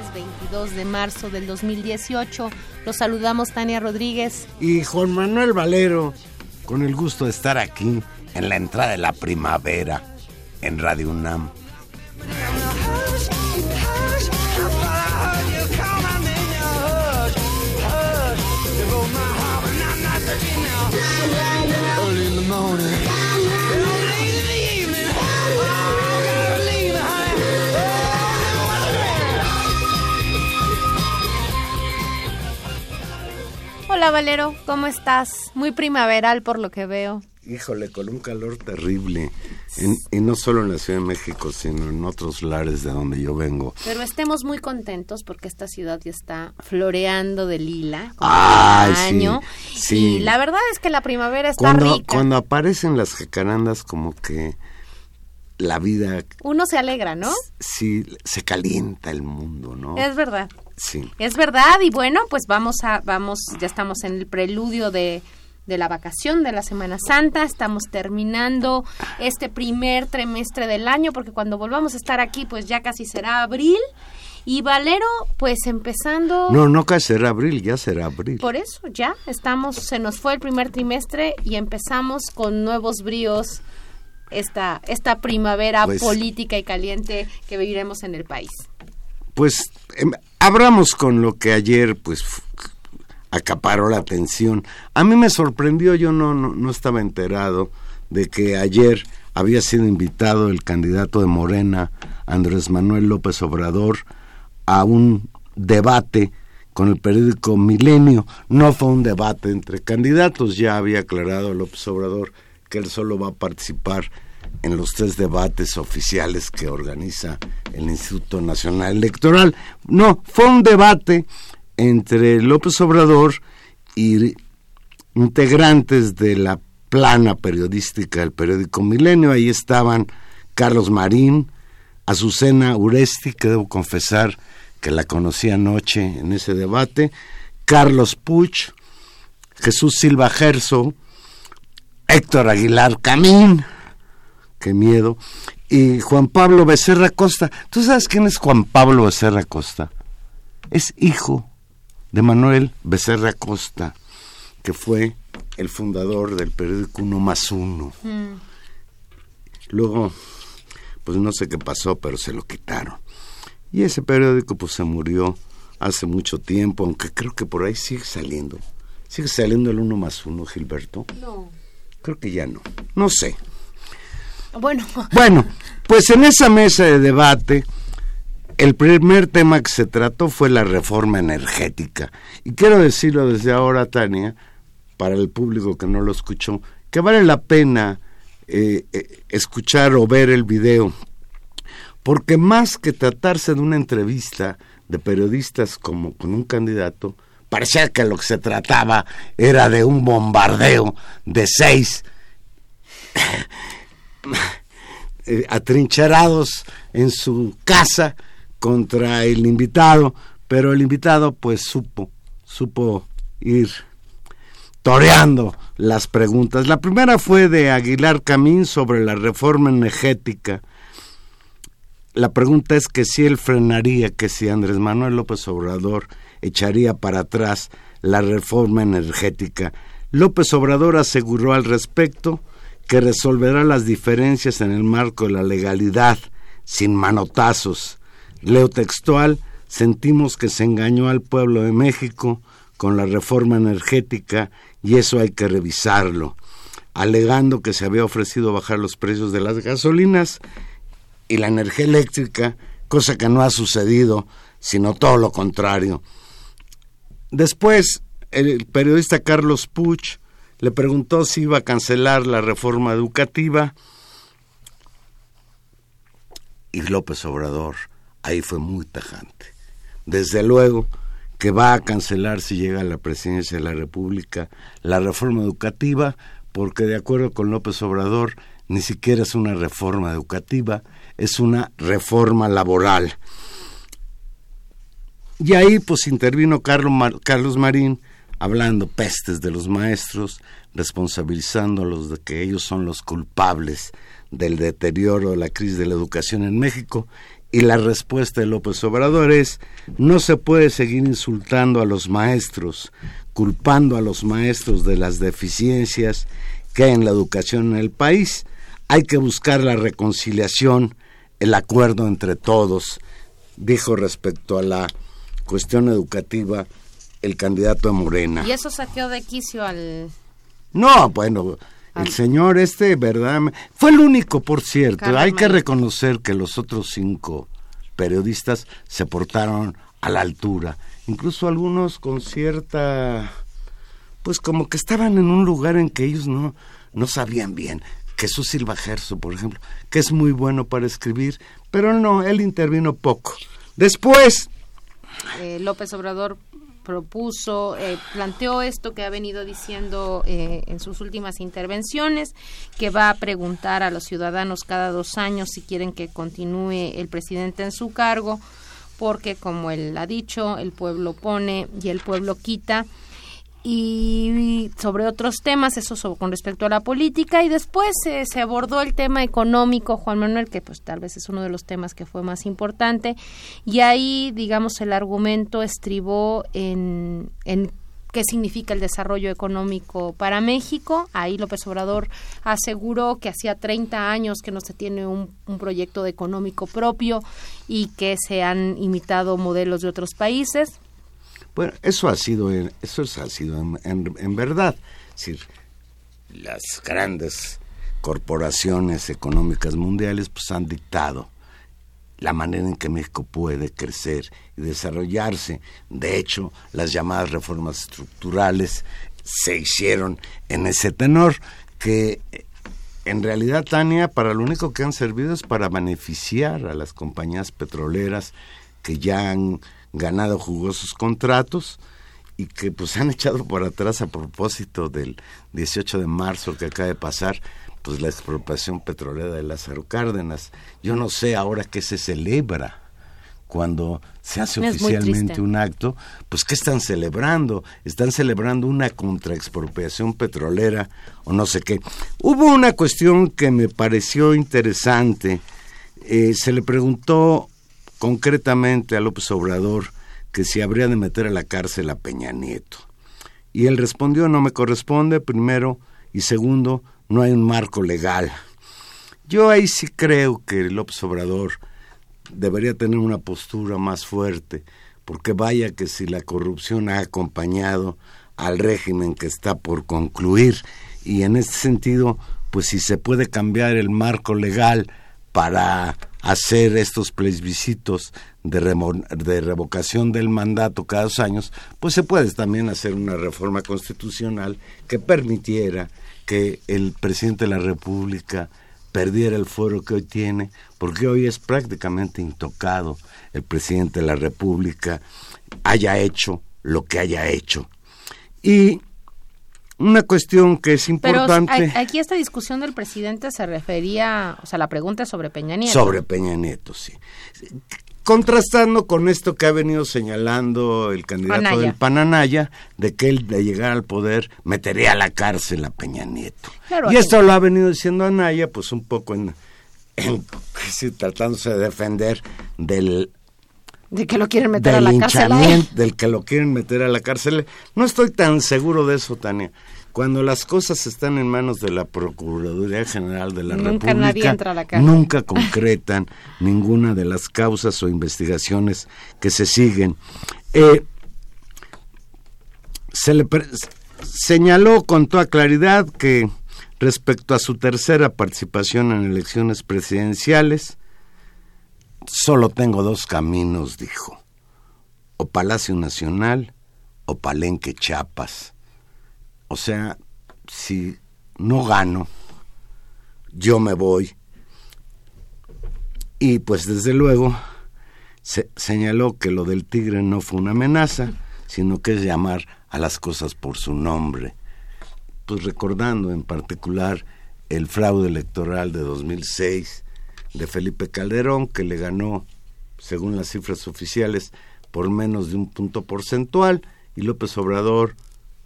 jueves 22 de marzo del 2018. Los saludamos Tania Rodríguez. Y Juan Manuel Valero, con el gusto de estar aquí en la entrada de la primavera en Radio UNAM. Hola Valero, ¿cómo estás? Muy primaveral por lo que veo. Híjole, con un calor terrible. En- y no solo en la Ciudad de México, sino en otros lares de donde yo vengo. Pero estemos muy contentos porque esta ciudad ya está floreando de lila. cada sí, año. sí. Y la verdad es que la primavera está Cuando, rica. cuando aparecen las jacarandas, como que la vida, Uno se alegra, ¿no? sí, se calienta el mundo, ¿no? Es verdad. Sí. Es verdad, y bueno, pues vamos a, vamos, ya estamos en el preludio de, de la vacación de la Semana Santa, estamos terminando este primer trimestre del año, porque cuando volvamos a estar aquí, pues ya casi será abril, y Valero, pues empezando... No, no que será abril, ya será abril. Por eso, ya estamos, se nos fue el primer trimestre y empezamos con nuevos bríos esta, esta primavera Pues- política y caliente que viviremos en el país. Pues em, abramos con lo que ayer pues acaparó la atención. A mí me sorprendió, yo no, no, no estaba enterado de que ayer había sido invitado el candidato de Morena, Andrés Manuel López Obrador, a un debate con el periódico Milenio. No fue un debate entre candidatos, ya había aclarado López Obrador que él solo va a participar en los tres debates oficiales que organiza el Instituto Nacional Electoral. No, fue un debate entre López Obrador y integrantes de la plana periodística del periódico Milenio. Ahí estaban Carlos Marín, Azucena Uresti, que debo confesar que la conocí anoche en ese debate, Carlos Puch, Jesús Silva Gerso, Héctor Aguilar Camín, qué miedo, y Juan Pablo Becerra Costa. ¿Tú sabes quién es Juan Pablo Becerra Costa? Es hijo de Manuel Becerra Costa, que fue el fundador del periódico Uno más Uno. Luego, pues no sé qué pasó, pero se lo quitaron. Y ese periódico pues se murió hace mucho tiempo, aunque creo que por ahí sigue saliendo. ¿Sigue saliendo el Uno más Uno, Gilberto? No. Creo que ya no. No sé. Bueno, Bueno, pues en esa mesa de debate, el primer tema que se trató fue la reforma energética. Y quiero decirlo desde ahora, Tania, para el público que no lo escuchó, que vale la pena eh, eh, escuchar o ver el video, porque más que tratarse de una entrevista, de periodistas como con un candidato, parecía que lo que se trataba era de un bombardeo de seis atrincherados en su casa contra el invitado, pero el invitado pues supo, supo ir toreando las preguntas. La primera fue de Aguilar Camín sobre la reforma energética. La pregunta es que si él frenaría, que si Andrés Manuel López Obrador echaría para atrás la reforma energética. López Obrador aseguró al respecto que resolverá las diferencias en el marco de la legalidad, sin manotazos. Leo textual, sentimos que se engañó al pueblo de México con la reforma energética y eso hay que revisarlo, alegando que se había ofrecido bajar los precios de las gasolinas y la energía eléctrica, cosa que no ha sucedido, sino todo lo contrario. Después, el periodista Carlos Puch le preguntó si iba a cancelar la reforma educativa y López Obrador ahí fue muy tajante. Desde luego que va a cancelar si llega a la presidencia de la República la reforma educativa, porque de acuerdo con López Obrador, ni siquiera es una reforma educativa, es una reforma laboral. Y ahí pues intervino Carlos Marín hablando pestes de los maestros, responsabilizándolos de que ellos son los culpables del deterioro de la crisis de la educación en México y la respuesta de López Obrador es, no se puede seguir insultando a los maestros, culpando a los maestros de las deficiencias que hay en la educación en el país. Hay que buscar la reconciliación, el acuerdo entre todos, dijo respecto a la cuestión educativa el candidato de Morena. ¿Y eso saqueó de quicio al...? No, bueno, el señor este, ¿verdad? Fue el único, por cierto. Hay que reconocer que los otros cinco periodistas se portaron a la altura. Incluso algunos con cierta... Pues como que estaban en un lugar en que ellos no, no sabían bien. Jesús Silva Gerso, por ejemplo, que es muy bueno para escribir, pero no, él intervino poco. Después... Eh, López Obrador propuso, eh, planteó esto que ha venido diciendo eh, en sus últimas intervenciones, que va a preguntar a los ciudadanos cada dos años si quieren que continúe el presidente en su cargo, porque como él ha dicho, el pueblo pone y el pueblo quita y sobre otros temas, eso con respecto a la política, y después se abordó el tema económico, Juan Manuel, que pues tal vez es uno de los temas que fue más importante, y ahí, digamos, el argumento estribó en, en qué significa el desarrollo económico para México. Ahí López Obrador aseguró que hacía 30 años que no se tiene un, proyecto económico propio y que se han imitado modelos de otros países. Bueno, eso ha sido, eso ha sido en, verdad. Es decir, las grandes corporaciones económicas mundiales pues han dictado la manera en que México puede crecer y desarrollarse. De hecho, las llamadas reformas estructurales se hicieron en ese tenor que en realidad, Tania, para lo único que han servido es para beneficiar a las compañías petroleras que ya han ganado jugosos contratos y que pues han echado por atrás a propósito del 18 de marzo que acaba de pasar, pues la expropiación petrolera de Lázaro Cárdenas. Yo no sé ahora qué se celebra cuando se hace oficialmente un acto, pues ¿qué están celebrando? Están celebrando una contraexpropiación petrolera o no sé qué. Hubo una cuestión que me pareció interesante. Eh, se le preguntó concretamente a López Obrador que si habría de meter a la cárcel a Peña Nieto. Y él respondió, no me corresponde, primero, y segundo, no hay un marco legal. Yo ahí sí creo que López Obrador debería tener una postura más fuerte, porque vaya que si la corrupción ha acompañado al régimen que está por concluir, y en este sentido, pues si se puede cambiar el marco legal para hacer estos plebiscitos de, de, revocación del mandato cada dos años, pues se puede también hacer una reforma constitucional que permitiera que el presidente de la República perdiera el fuero que hoy tiene, porque hoy es prácticamente intocado el presidente de la República haya hecho lo que haya hecho. Y una cuestión que es importante. Pero aquí esta discusión del presidente se refería, o sea, la pregunta es sobre Peña Nieto. Sobre Peña Nieto, sí. Contrastando con esto que ha venido señalando el candidato del Pananaya, de que él de llegar al poder metería a la cárcel a Peña Nieto. y esto lo ha venido diciendo Anaya, pues un poco en, tratándose de defender del de que lo quieren meter a la cárcel. Del que lo quieren meter a la cárcel. No estoy tan seguro de eso, Tania. Cuando las cosas están en manos de la Procuraduría General de la nunca República, entra a la nunca concretan ninguna de las causas o investigaciones que se siguen. Eh, se le señaló con toda claridad que respecto a su tercera participación en elecciones presidenciales, Solo tengo dos caminos, dijo. O Palacio Nacional o Palenque Chiapas. O sea, si no gano, yo me voy. Y pues desde luego se señaló que lo del tigre no fue una amenaza, sino que es llamar a las cosas por su nombre. Pues recordando en particular el fraude electoral de 2006, de Felipe Calderón, que le ganó, según las cifras oficiales, por menos de un punto porcentual, y López Obrador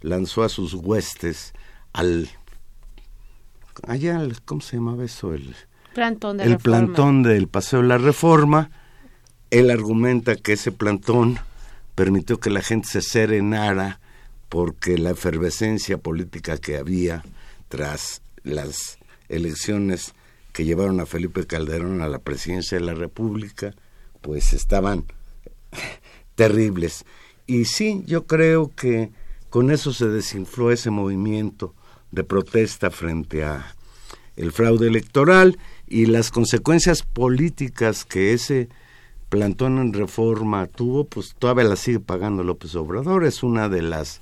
lanzó a sus huestes al allá cómo se llamaba eso el plantón el plantón del paseo de la reforma. Él argumenta que ese plantón permitió que la gente se serenara porque la efervescencia política que había tras las elecciones que llevaron a Felipe Calderón a la presidencia de la República, pues estaban terribles. Y sí, yo creo que con eso se desinfló ese movimiento de protesta frente a el fraude electoral y las consecuencias políticas que ese plantón en reforma tuvo, pues todavía la sigue pagando López Obrador. Es una de las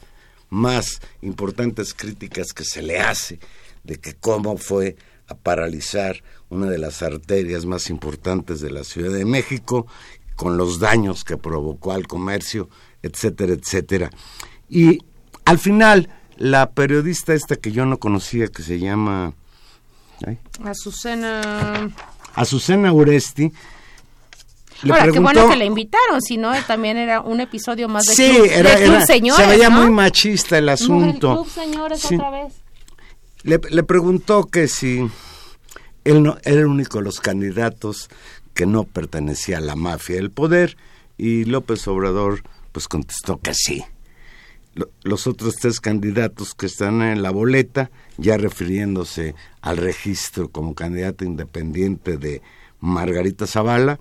más importantes críticas que se le hace de que cómo fue a paralizar una de las arterias más importantes de la Ciudad de México, con los daños que provocó al comercio, etcétera, etcétera. Y al final, la periodista esta que yo no conocía, que se llama... Azucena... Azucena Uresti, le Ahora, qué bueno que le invitaron, si no, también era un episodio más de sí, era, Se veía muy machista el asunto. señores otra vez. Le, preguntó que si él no, era el único de los candidatos que no pertenecía a la mafia del poder y López Obrador pues contestó que sí. los otros tres candidatos que están en la boleta, ya refiriéndose al registro como candidato independiente de Margarita Zavala,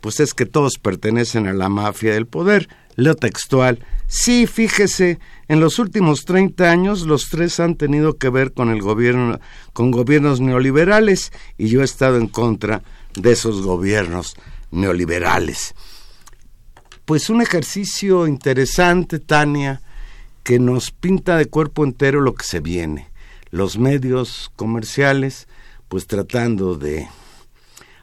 pues es que todos pertenecen a la mafia del poder. Leo textual, sí, fíjese, en los últimos 30 años los tres han tenido que ver con el gobierno, con gobiernos neoliberales y yo he estado en contra de esos gobiernos neoliberales. Pues un ejercicio interesante, Tania, que nos pinta de cuerpo entero lo que se viene. Los medios comerciales, pues tratando de...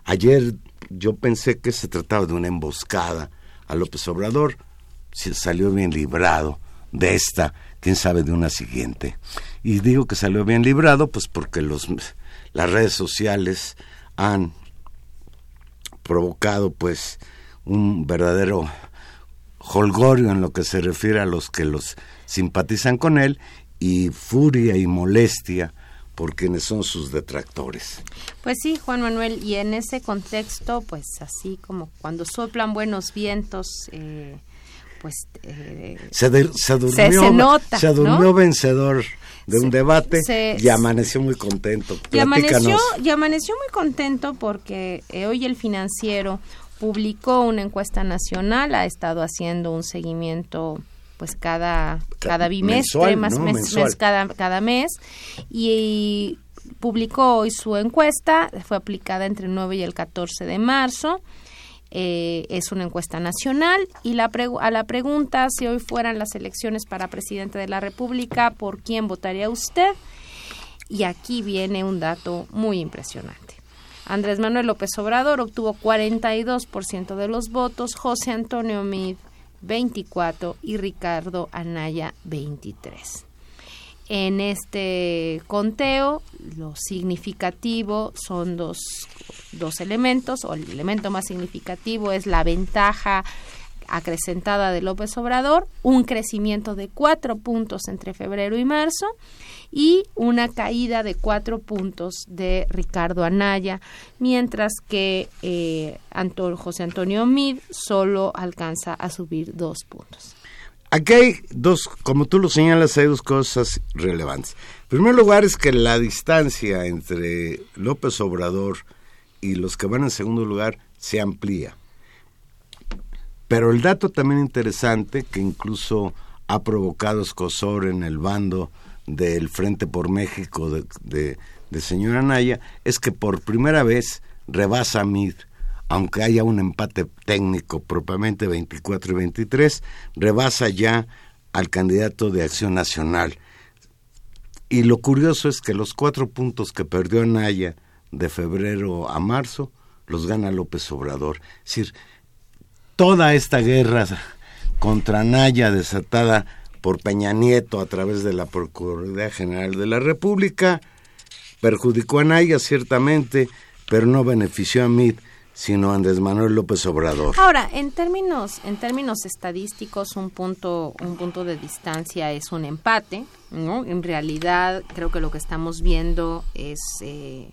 Ayer yo pensé que se trataba de una emboscada a López Obrador, salió bien librado de esta, quién sabe de una siguiente. Y digo que salió bien librado, pues porque los, las redes sociales han provocado pues un verdadero holgorio en lo que se refiere a los que los simpatizan con él y furia y molestia por quienes son sus detractores. Pues sí, Juan Manuel, y en ese contexto, pues así como cuando soplan buenos vientos, eh, pues eh, se, durmió, nota, se durmió vencedor de un debate y amaneció muy contento. Y amaneció, y amaneció muy contento porque eh, hoy el financiero publicó una encuesta nacional, ha estado haciendo un seguimiento pues cada cada bimestre, más mes, cada, cada mes y publicó hoy su encuesta, fue aplicada entre el 9 y el 14 de marzo eh, es una encuesta nacional y la a la pregunta si hoy fueran las elecciones para presidente de la República, ¿por quién votaría usted? Y aquí viene un dato muy impresionante. Andrés Manuel López Obrador obtuvo 42% de los votos, José Antonio Mid 24 y Ricardo Anaya 23. En este conteo, lo significativo son dos, dos elementos, o el elemento más significativo es la ventaja acrecentada de López Obrador, un crecimiento de cuatro puntos entre febrero y marzo y una caída de cuatro puntos de Ricardo Anaya, mientras que eh, José Antonio Mid solo alcanza a subir dos puntos. Aquí hay dos, como tú lo señalas, hay dos cosas relevantes. En primer lugar es que la distancia entre López Obrador y los que van en segundo lugar se amplía. Pero el dato también interesante, que incluso ha provocado escosor en el bando del Frente por México de, de, señora Naya, es que por primera vez rebasa a Mid aunque haya un empate técnico propiamente 24 y 23, rebasa ya al candidato de Acción Nacional. Y lo curioso es que los cuatro puntos que perdió Anaya de febrero a marzo los gana López Obrador. Es decir, toda esta guerra contra Anaya desatada por Peña Nieto a través de la Procuraduría General de la República perjudicó a Anaya ciertamente, pero no benefició a Mid sino Andrés Manuel López Obrador. Ahora, en términos, en términos estadísticos, un punto, un punto de distancia es un empate, ¿no? En realidad, creo que lo que estamos viendo es eh,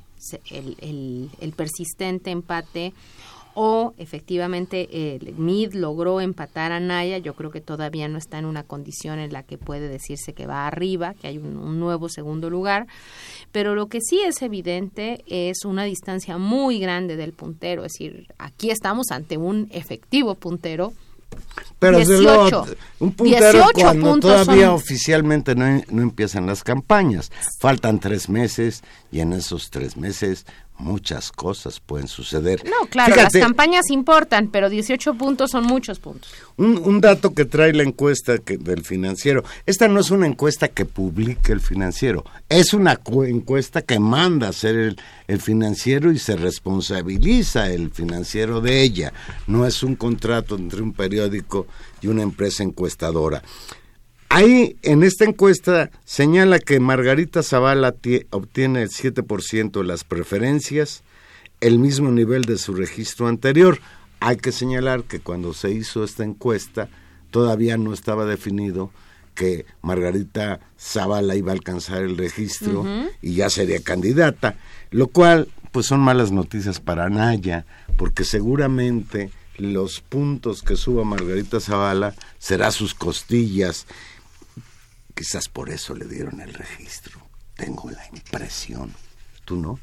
el, el, persistente empate o efectivamente el MID logró empatar a Naya, yo creo que todavía no está en una condición en la que puede decirse que va arriba, que hay un nuevo segundo lugar, pero lo que sí es evidente es una distancia muy grande del puntero, es decir, aquí estamos ante un efectivo puntero. Pero 18, un puntero cuando todavía oficialmente no, no empiezan las campañas. Faltan tres meses y en esos tres meses muchas cosas pueden suceder. No, claro, las campañas importan, pero 18 puntos son muchos puntos. Un, dato que trae la encuesta del financiero, esta no es una encuesta que publique el financiero, es una encuesta que manda hacer el, el financiero y se responsabiliza el financiero de ella, no es un contrato entre un periódico y una empresa encuestadora. Ahí, en esta encuesta, señala que Margarita Zavala obtiene el 7% de las preferencias, el mismo nivel de su registro anterior. Hay que señalar que cuando se hizo esta encuesta, todavía no estaba definido que Margarita Zavala iba a alcanzar el registro y ya sería candidata, lo cual pues son malas noticias para Naya, porque seguramente los puntos que suba Margarita Zavala será sus costillas Quizás por eso le dieron el registro. Tengo la impresión. ¿Tú no?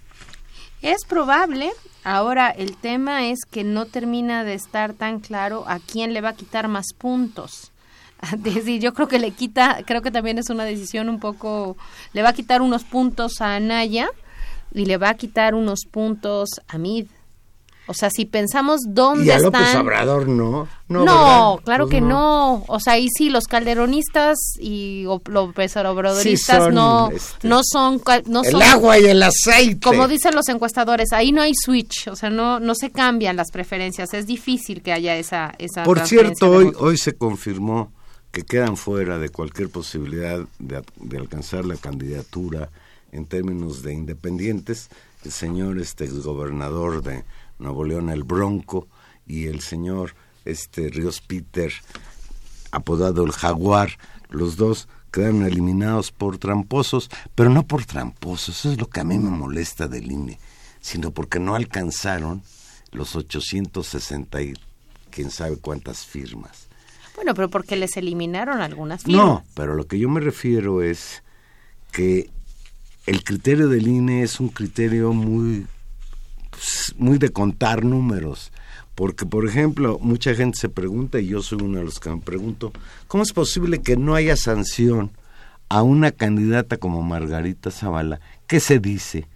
Es probable. Ahora el tema es que no termina de estar tan claro a quién le va a quitar más puntos. Yo creo que le quita, creo que también es una decisión un poco, le va a quitar unos puntos a Anaya y le va a quitar unos puntos a Mid. O sea, si pensamos dónde y a López Obrador no. No, claro pues que no. O sea, y sí, los calderonistas y López Obradoristas no, este, no son... No el agua y el aceite. Como dicen los encuestadores, ahí no hay switch. O sea, no, no se cambian las preferencias. Es difícil que haya esa... esa Por cierto, hoy, hoy se confirmó que quedan fuera de cualquier posibilidad de, de alcanzar la candidatura en términos de independientes el señor este exgobernador de Nuevo León el Bronco y el señor este Ríos Peter apodado el Jaguar, los dos quedaron eliminados por tramposos, pero no por tramposos, eso es lo que a mí me molesta del INE, sino porque no alcanzaron los 860 y quién sabe cuántas firmas. Bueno, pero porque les eliminaron algunas firmas. No, pero lo que yo me refiero es que el criterio del INE es un criterio muy pues, muy de contar números. Porque, por ejemplo, mucha gente se pregunta, y yo soy uno de los que me pregunto, ¿cómo es posible que no haya sanción a una candidata como Margarita Zavala, que se dice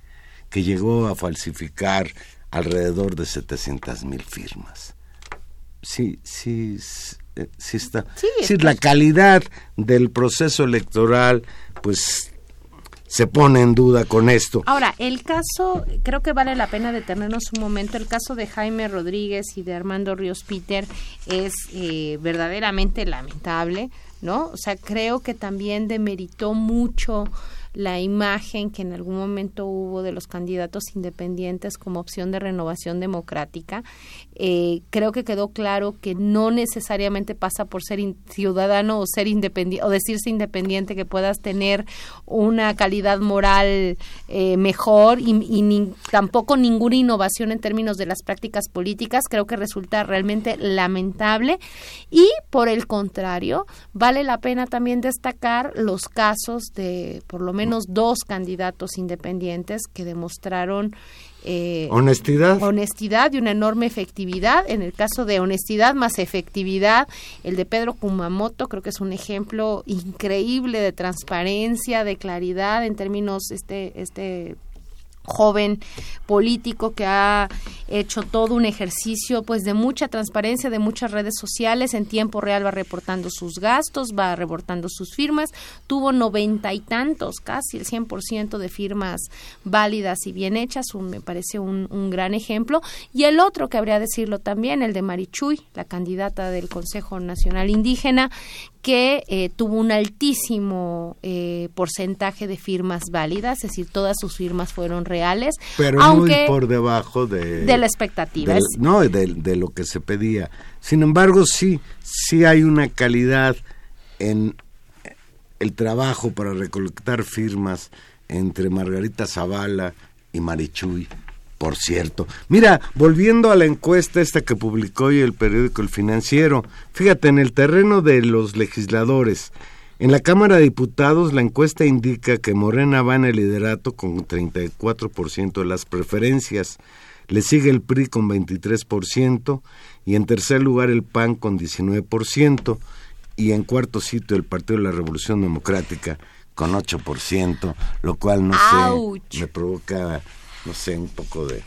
que llegó a falsificar alrededor de 700 mil firmas? Sí, sí, eh, sí está. Sí, la calidad del proceso electoral, pues se pone en duda con esto. Ahora, el caso, creo que vale la pena detenernos un momento, el caso de Jaime Rodríguez y de Armando Ríos Peter es eh, verdaderamente lamentable, ¿no? O sea, creo que también demeritó mucho la imagen que en algún momento hubo de los candidatos independientes como opción de renovación democrática. Eh, creo que quedó claro que no necesariamente pasa por ser ciudadano o ser independiente o decirse independiente que puedas tener una calidad moral eh, mejor y, tampoco ninguna innovación en términos de las prácticas políticas. Creo que resulta realmente lamentable y por el contrario vale la pena también destacar los casos de por lo menos dos candidatos independientes que demostraron eh, honestidad. Honestidad y una enorme efectividad. En el caso de honestidad más efectividad, el de Pedro Kumamoto creo que es un ejemplo increíble de transparencia, de claridad en términos este este joven político que ha hecho todo un ejercicio pues de mucha transparencia de muchas redes sociales. En tiempo real va reportando sus gastos va reportando sus firmas. Tuvo noventa y tantos casi el 100% de firmas válidas y bien hechas. Me parece un, un, gran ejemplo. Y el otro que habría decirlo también el de Marichuy la candidata del Consejo Nacional Indígena que eh, tuvo un altísimo eh, porcentaje de firmas válidas, es decir, todas sus firmas fueron reales, pero aunque muy por debajo de, de la expectativa. no, de, de, lo que se pedía. Sin embargo, sí, sí hay una calidad en el trabajo para recolectar firmas entre Margarita Zavala y Marichuy por cierto. Mira, volviendo a la encuesta esta que publicó hoy el periódico El Financiero, fíjate, en el terreno de los legisladores, en la Cámara de Diputados la encuesta indica que Morena va en el liderato con 34% de las preferencias, le sigue el PRI con 23% y en tercer lugar el PAN con 19% y en cuarto sitio el Partido de la Revolución Democrática con 8%, lo cual no sé, me provoca no sé, un poco de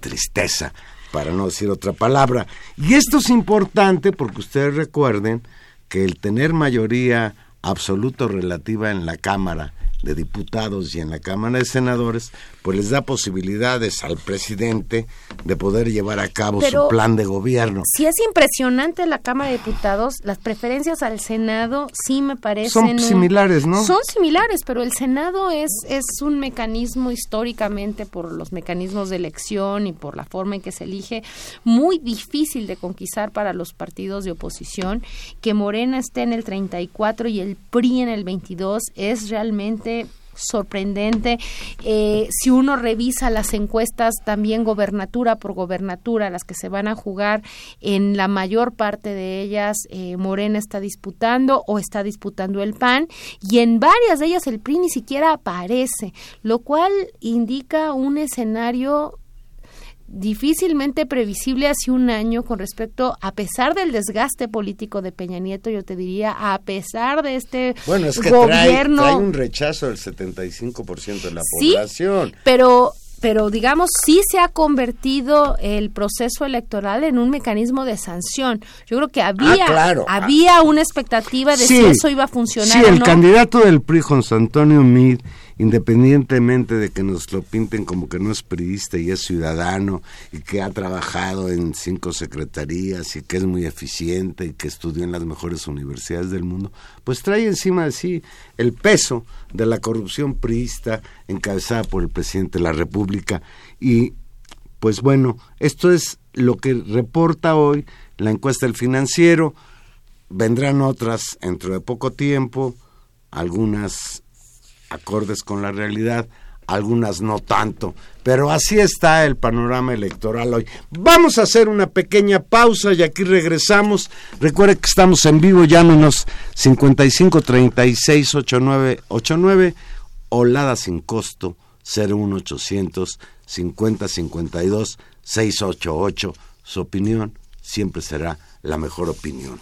tristeza, para no decir otra palabra. Y esto es importante porque ustedes recuerden que el tener mayoría absoluta relativa en la Cámara de Diputados y en la Cámara de Senadores, pues les da posibilidades al presidente de poder llevar a cabo su plan de gobierno. Si es impresionante la Cámara de Diputados, las preferencias al Senado sí me parecen... Son similares, ¿no? Son similares, pero el Senado es, es un mecanismo históricamente por los mecanismos de elección y por la forma en que se elige, muy difícil de conquistar para los partidos de oposición. Que Morena esté en el 34 y el PRI en el 22 es realmente sorprendente. Eh, si uno revisa las encuestas, también gobernatura por gobernatura, las que se van a jugar, en la mayor parte de ellas eh, Morena está disputando o está disputando el PAN y en varias de ellas el PRI ni siquiera aparece, lo cual indica un escenario difícilmente previsible hace un año con respecto, a pesar del desgaste político de Peña Nieto, yo te diría, a pesar de este bueno, es que gobierno... Trae, un rechazo del 75% de la población. pero pero digamos sí se ha convertido el proceso electoral en un mecanismo de sanción. Yo creo que había ah, había una expectativa de si eso iba a funcionar. Sí, el candidato del PRI, José Antonio Mid, independientemente de que nos lo pinten como que no es priista y es ciudadano y que ha trabajado en cinco secretarías y que es muy eficiente y que estudió en las mejores universidades del mundo, pues trae encima de sí el peso de la corrupción priista encabezada por el presidente de la República. Y pues bueno, esto es lo que reporta hoy la encuesta del financiero, vendrán otras dentro de poco tiempo, algunas acordes con la realidad, algunas no tanto. Pero así está el panorama electoral hoy. Vamos a hacer una pequeña pausa y aquí regresamos. Recuerde que estamos en vivo, llámenos 55 36 89 89 Olada sin costo 01800 50 52 688. Su opinión siempre será la mejor opinión.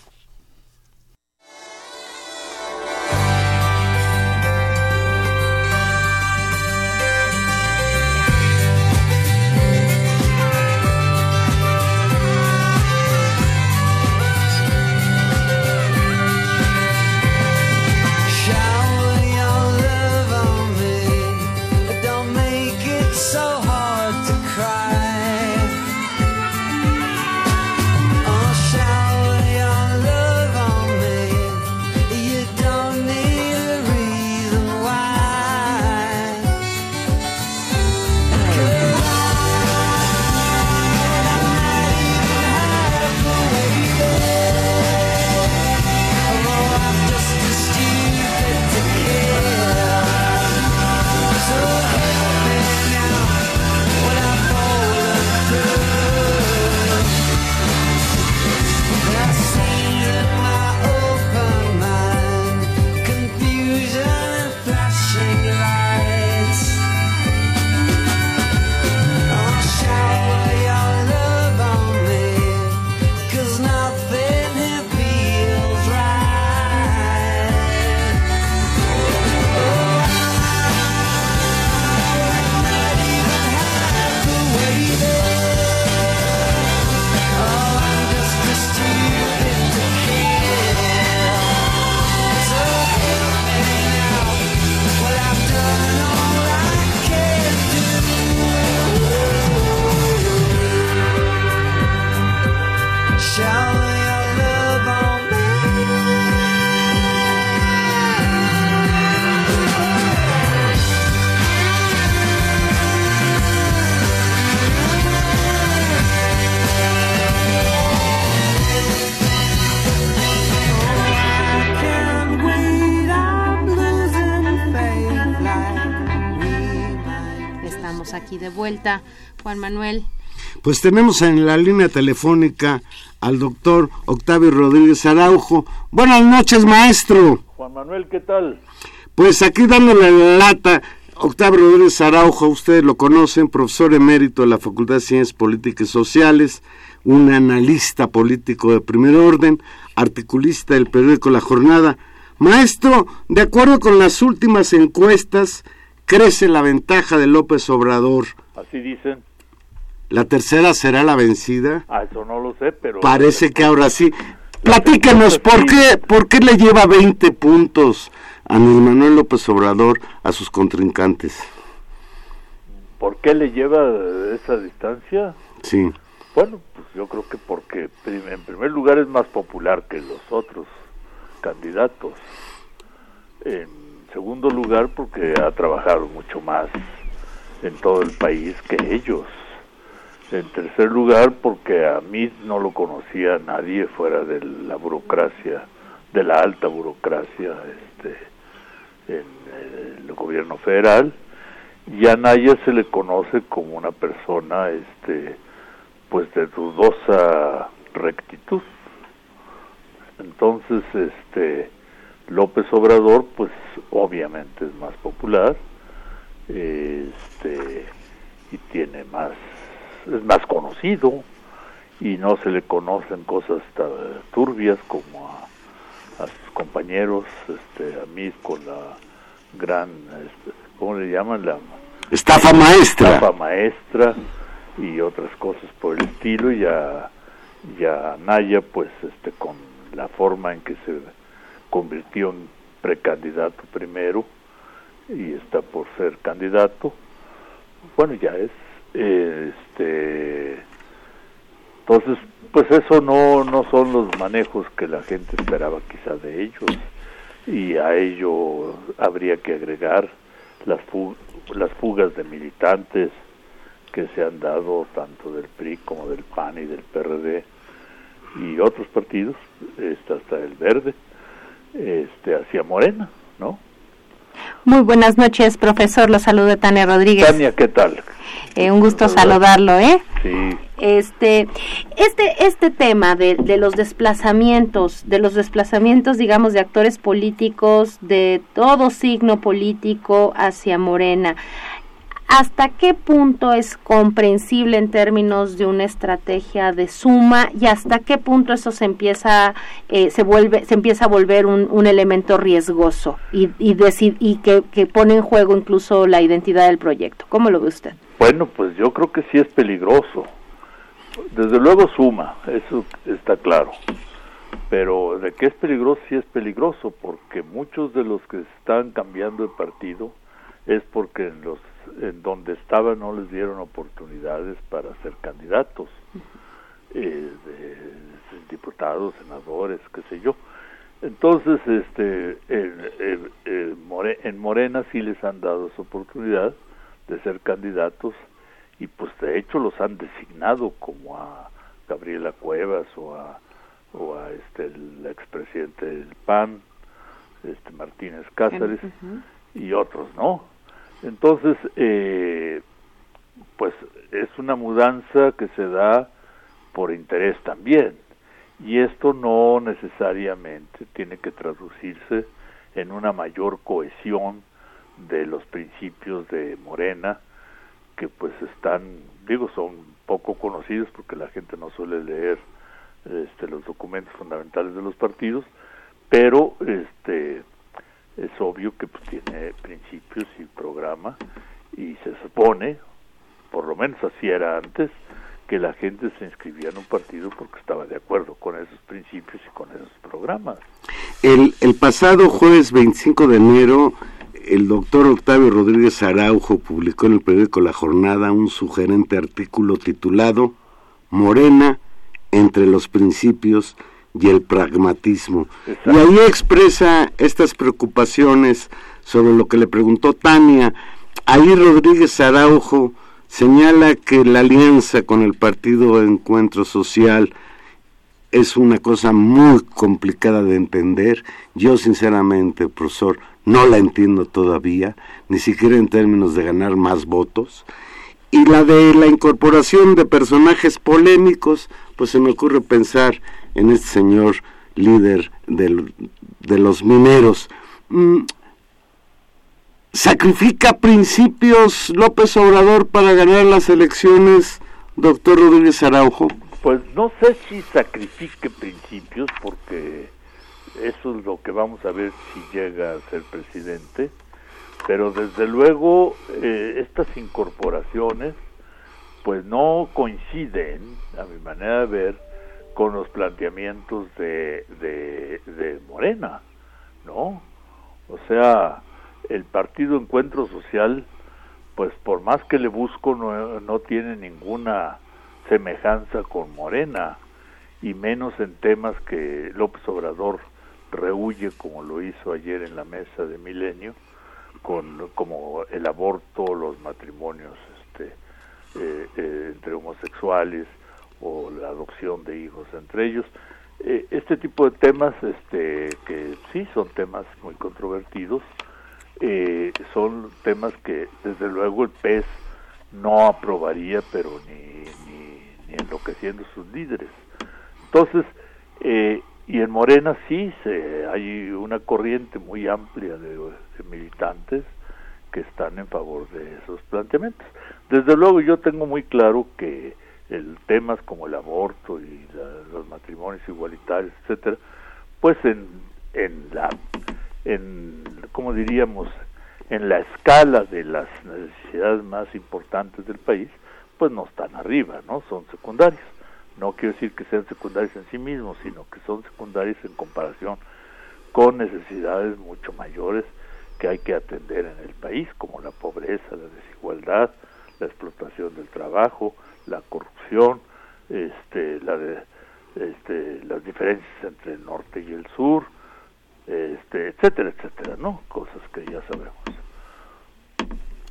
Pues tenemos en la línea telefónica al doctor Octavio Rodríguez Araujo. Buenas noches, maestro. Juan Manuel, ¿qué tal? Pues aquí dándole la lata, Octavio Rodríguez Araujo, ustedes lo conocen, profesor emérito de la Facultad de Ciencias Políticas y Sociales, un analista político de primer orden, articulista del periódico La Jornada. Maestro, de acuerdo con las últimas encuestas, crece la ventaja de López Obrador. Así dicen. ¿La tercera será la vencida? Ah, eso no lo sé, pero... Parece que ahora sí. Platícanos, ¿por qué, ¿por qué le lleva 20 puntos a Manuel López Obrador a sus contrincantes? ¿Por qué le lleva esa distancia? Sí. Bueno, pues yo creo que porque en primer lugar es más popular que los otros candidatos. En segundo lugar porque ha trabajado mucho más en todo el país que ellos. En tercer lugar, porque a mí no lo conocía nadie fuera de la burocracia, de la alta burocracia este, en el gobierno federal. Y a Naya se le conoce como una persona este, pues de dudosa rectitud. Entonces, este López Obrador, pues obviamente es más popular, este, y tiene más es más conocido y no se le conocen cosas turbias como a, sus compañeros, este, a mí con la gran, este, ¿cómo le llaman? La estafa maestra. Estafa maestra y otras cosas por el estilo y a, y a Naya pues este con la forma en que se convirtió en precandidato primero y está por ser candidato bueno ya es este, entonces, pues eso no, no son los manejos que la gente esperaba quizá de ellos. Y a ello habría que agregar las, las fugas de militantes que se han dado tanto del PRI como del PAN y del PRD y otros partidos, este, hasta el Verde, este, hacia Morena, ¿no? Muy buenas noches, profesor. Lo saludo Tania Rodríguez. Tania, ¿qué tal? Eh, un gusto saludarlo, ¿eh? Sí. Este, este, este tema de, de los desplazamientos, de los desplazamientos, digamos, de actores políticos de todo signo político hacia Morena, ¿hasta qué punto es comprensible en términos de una estrategia de suma y hasta qué punto eso se empieza, eh, se vuelve, se empieza a volver un, elemento riesgoso y, y, y que, que pone en juego incluso la identidad del proyecto? ¿Cómo lo ve usted? Bueno, pues yo creo que sí es peligroso. Desde luego suma, eso está claro. Pero de qué es peligroso, sí es peligroso, porque muchos de los que están cambiando de partido es porque en los en donde estaban no les dieron oportunidades para ser candidatos, eh, diputados, senadores, qué sé yo. Entonces, este, en Morena sí les han dado esa oportunidad de ser candidatos y pues de hecho los han designado como a Gabriela Cuevas o a o a este el expresidente del PAN este Martínez Cáceres y otros no entonces eh, pues es una mudanza que se da por interés también. Y esto no necesariamente tiene que traducirse en una mayor cohesión de los principios de Morena, que pues están, digo, son poco conocidos porque la gente no suele leer este, los documentos fundamentales de los partidos, pero este es obvio que pues, tiene principios y programa y se supone, por lo menos así era antes, que la gente se inscribía en un partido porque estaba de acuerdo con esos principios y con esos programas. El, el pasado jueves 25 de enero el doctor Octavio Rodríguez Araujo publicó en el periódico La Jornada un sugerente artículo titulado Morena entre los principios y el pragmatismo. Y ahí expresa estas preocupaciones sobre lo que le preguntó Tania. Ahí Rodríguez Araujo señala que la alianza con el Partido Encuentro Social es una cosa muy complicada de entender. Yo sinceramente, profesor, no la entiendo todavía, ni siquiera en términos de ganar más votos. y la de la incorporación de personajes polémicos, pues se me ocurre pensar en este señor líder de los mineros. Mm, ¿Sacrifica principios López Obrador para ganar las elecciones, doctor Rodríguez Araujo? Pues no sé si sacrifique principios, porque eso es lo que vamos a ver si llega a ser presidente, pero desde luego eh, estas incorporaciones pues no coinciden, a mi manera de ver, con los planteamientos de, de, Morena, ¿no? O sea, el partido Encuentro Social, pues por más que le busco, no, no tiene ninguna semejanza con Morena, y menos en temas que López Obrador rehuye, como lo hizo ayer en la mesa de Milenio, con como el aborto, los matrimonios este, eh, eh, entre homosexuales o la adopción de hijos entre ellos. Eh, este tipo de temas, este, que sí son temas muy controvertidos, eh, son temas que desde luego el PES no aprobaría, pero ni, ni, enloqueciendo sus líderes. Entonces, eh, y en Morena sí se, hay una corriente muy amplia de, militantes que están en favor de esos planteamientos. Desde luego yo tengo muy claro que el temas como el aborto y los matrimonios igualitarios, etcétera, pues en, en la en, como diríamos, en la escala de las necesidades más importantes del país, pues no están arriba, ¿no? Son secundarios. No quiero decir que sean secundarios en sí mismos, sino que son secundarios en comparación con necesidades mucho mayores que hay que atender en el país, como la pobreza, la desigualdad, la explotación del trabajo, la corrupción, este, la de, este, las diferencias entre el norte y el sur, este, etcétera, etcétera, ¿no? Cosas que ya sabemos.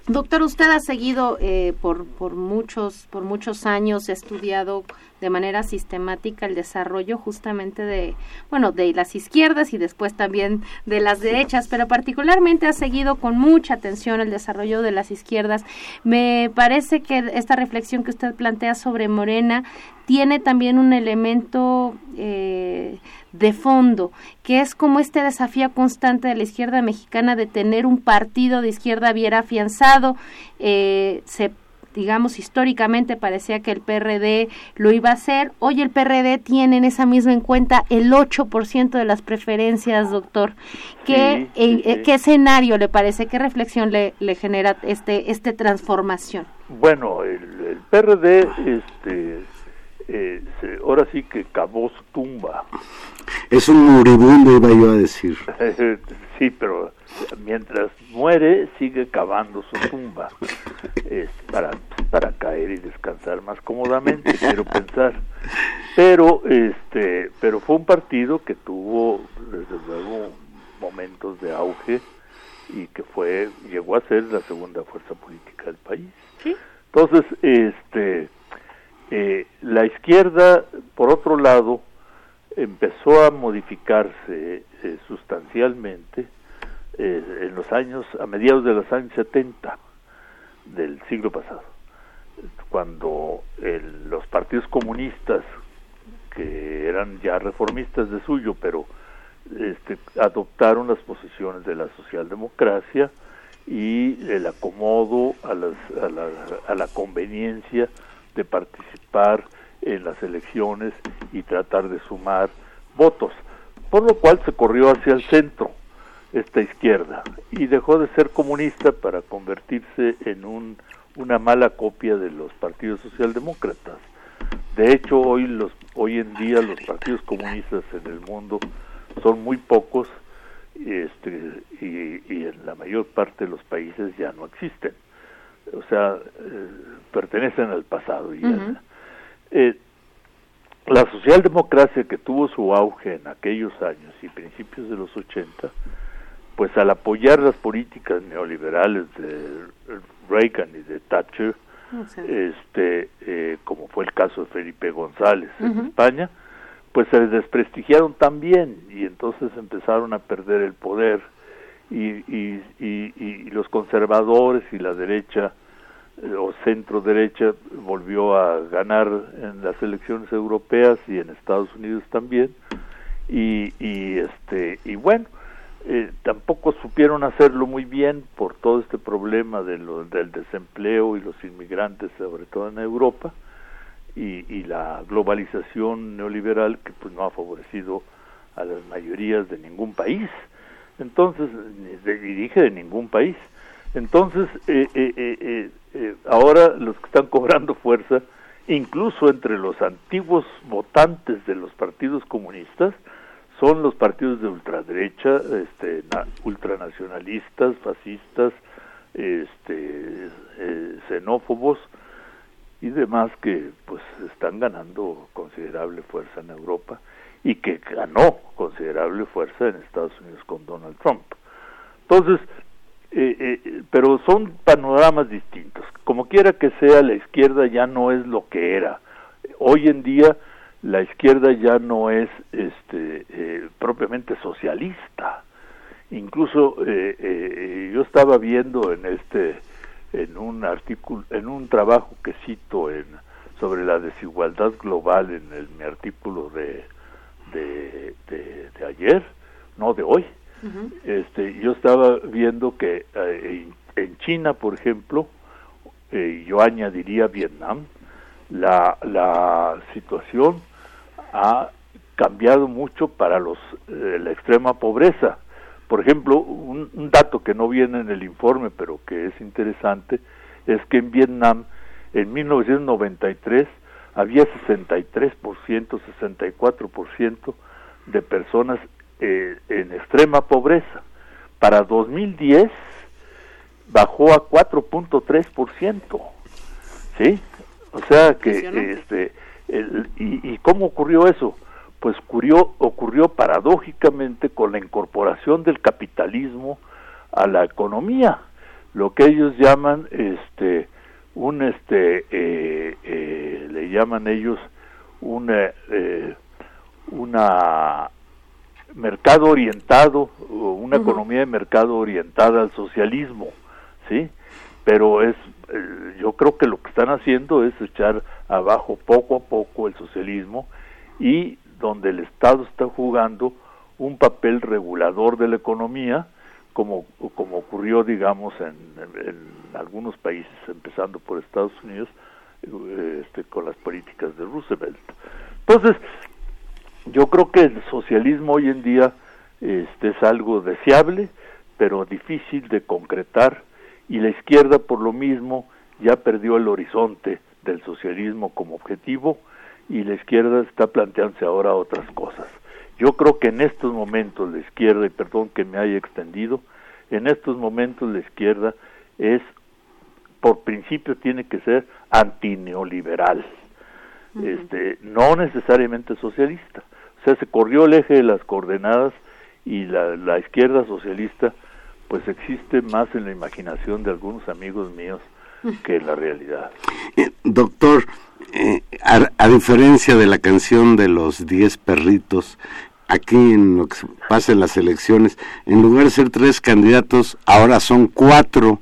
Doctor, usted ha seguido eh, por, por, muchos, por muchos años, ha estudiado de manera sistemática el desarrollo justamente de, bueno, de las izquierdas y después también de las derechas, pero particularmente ha seguido con mucha atención el desarrollo de las izquierdas. Me parece que esta reflexión que usted plantea sobre Morena tiene también un elemento eh, de fondo, que es como este desafío constante de la izquierda mexicana de tener un partido de izquierda bien afianzado, eh, se digamos, históricamente parecía que el PRD lo iba a hacer. Hoy el PRD tiene en esa misma en cuenta el 8% de las preferencias, doctor. ¿Qué, eh, ¿Qué escenario le parece? ¿Qué reflexión le, le genera este, este transformación? Bueno, el, el PRD este, eh, ahora sí que cavó su tumba. Es un moribundo, iba yo a decir. sí, pero mientras muere sigue cavando su tumba es para, para caer y descansar más cómodamente, quiero pensar. Pero, este, pero fue un partido que tuvo, desde luego, momentos de auge y que fue llegó a ser la segunda fuerza política del país. Entonces, este eh, la izquierda, por otro lado, empezó a modificarse eh, sustancialmente eh, en los años, a mediados de los años 70 del siglo pasado, cuando los partidos comunistas, que eran ya reformistas de suyo, pero este, adoptaron las posiciones de la socialdemocracia y el acomodo a, las, a, a la conveniencia de participar en las elecciones y tratar de sumar votos, por lo cual se corrió hacia el centro esta izquierda y dejó de ser comunista para convertirse en un, una mala copia de los partidos socialdemócratas. De hecho, hoy los hoy en día los partidos comunistas en el mundo son muy pocos este, y, en la mayor parte de los países ya no existen o sea, eh, pertenecen al pasado. Y eh, la socialdemocracia que tuvo su auge en aquellos años y principios de los 80, pues al apoyar las políticas neoliberales de Reagan y de Thatcher, este, eh, como fue el caso de Felipe González en España, pues se desprestigiaron también y entonces empezaron a perder el poder y, y, y, los conservadores y la derecha o centro derecha volvió a ganar en las elecciones europeas y en Estados Unidos también. Y, y este y bueno eh, tampoco supieron hacerlo muy bien por todo este problema de lo, del desempleo y los inmigrantes sobre todo en Europa y, y la globalización neoliberal que pues no ha favorecido a las mayorías de ningún país. Entonces y dije de ningún país. Entonces eh, eh, eh, ahora los que están cobrando fuerza, incluso entre los antiguos votantes de los partidos comunistas, son los partidos de ultraderecha, este, ultranacionalistas, fascistas, este, eh, xenófobos y demás que pues están ganando considerable fuerza en Europa y que ganó considerable fuerza en Estados Unidos con Donald Trump. Entonces, eh, eh, pero son panoramas distintos. Como quiera que sea, la izquierda ya no es lo que era. Hoy en día la izquierda ya no es este, eh, propiamente socialista. Incluso yo estaba viendo en este en un artículo, en un trabajo que cito en sobre la desigualdad global en mi artículo de, de, de ayer, no de hoy, este, yo estaba viendo que eh, en China, por ejemplo, eh, yo añadiría Vietnam, la, la situación ha cambiado mucho para los eh, la extrema pobreza. Por ejemplo, un, un, dato que no viene en el informe, pero que es interesante, es que en Vietnam, en 1993, había 63%, 64% de personas eh, en extrema pobreza. Para 2010 bajó a 4.3%. ¿Sí? O sea que este y, cómo ocurrió eso? Pues ocurrió ocurrió paradójicamente con la incorporación del capitalismo a la economía, lo que ellos llaman este un este eh, eh, le llaman ellos una una mercado orientado, una economía de mercado orientada al socialismo, ¿sí? Pero es, eh, yo creo que lo que están haciendo es echar abajo poco a poco el socialismo y donde el Estado está jugando un papel regulador de la economía, como, como ocurrió, digamos, en, en algunos países, empezando por Estados Unidos, eh, este, con las políticas de Roosevelt. Entonces, yo creo que el socialismo hoy en día este, es algo deseable, pero difícil de concretar, y la izquierda por lo mismo ya perdió el horizonte del socialismo como objetivo, y la izquierda está planteándose ahora otras cosas. Yo creo que en estos momentos la izquierda, y perdón que me haya extendido, en estos momentos la izquierda es, por principio, tiene que ser antineoliberal, este, no necesariamente socialista. O sea, se corrió el eje de las coordenadas y la, izquierda socialista pues existe más en la imaginación de algunos amigos míos que en la realidad. Eh, doctor, eh, a, diferencia de la canción de los diez perritos, aquí en lo que pasa en las elecciones, en lugar de ser tres candidatos, ahora son cuatro,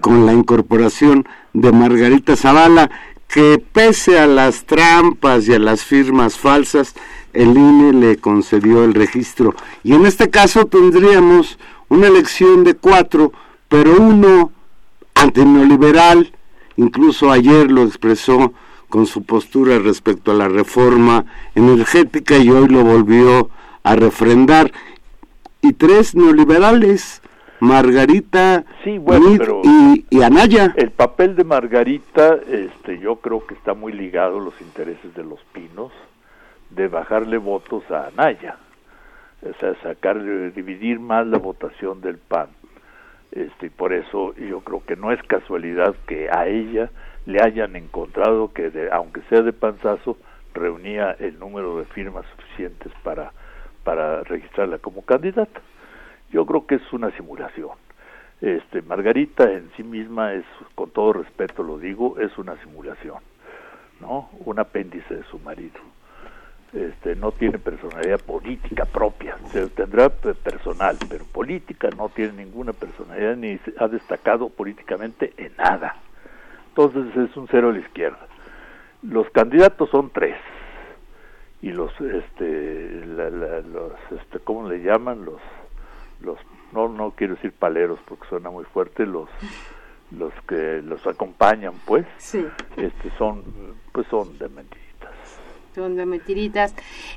con la incorporación de Margarita Zavala, que pese a las trampas y a las firmas falsas, el INE le concedió el registro. Y en este caso tendríamos una elección de cuatro, pero uno antineoliberal, incluso ayer lo expresó con su postura respecto a la reforma energética y hoy lo volvió a refrendar. Y tres neoliberales, Margarita sí, bueno, y, y, Anaya. El papel de Margarita, este, yo creo que está muy ligado a los intereses de los pinos, de bajarle votos a Anaya, o sea, sacar, dividir más la votación del PAN. Este, y por eso yo creo que no es casualidad que a ella le hayan encontrado que, aunque sea de panzazo, reunía el número de firmas suficientes para, para registrarla como candidata. Yo creo que es una simulación. Este, Margarita en sí misma es, con todo respeto lo digo, es una simulación, ¿no? Un apéndice de su marido este, no tiene personalidad política propia, se tendrá personal, pero política no tiene ninguna personalidad ni ha destacado políticamente en nada. entonces es un cero a la izquierda. Los candidatos son tres y los este los este cómo le llaman los los no no quiero decir paleros porque suena muy fuerte los los que los acompañan pues Sí. este son pues son de mentiritas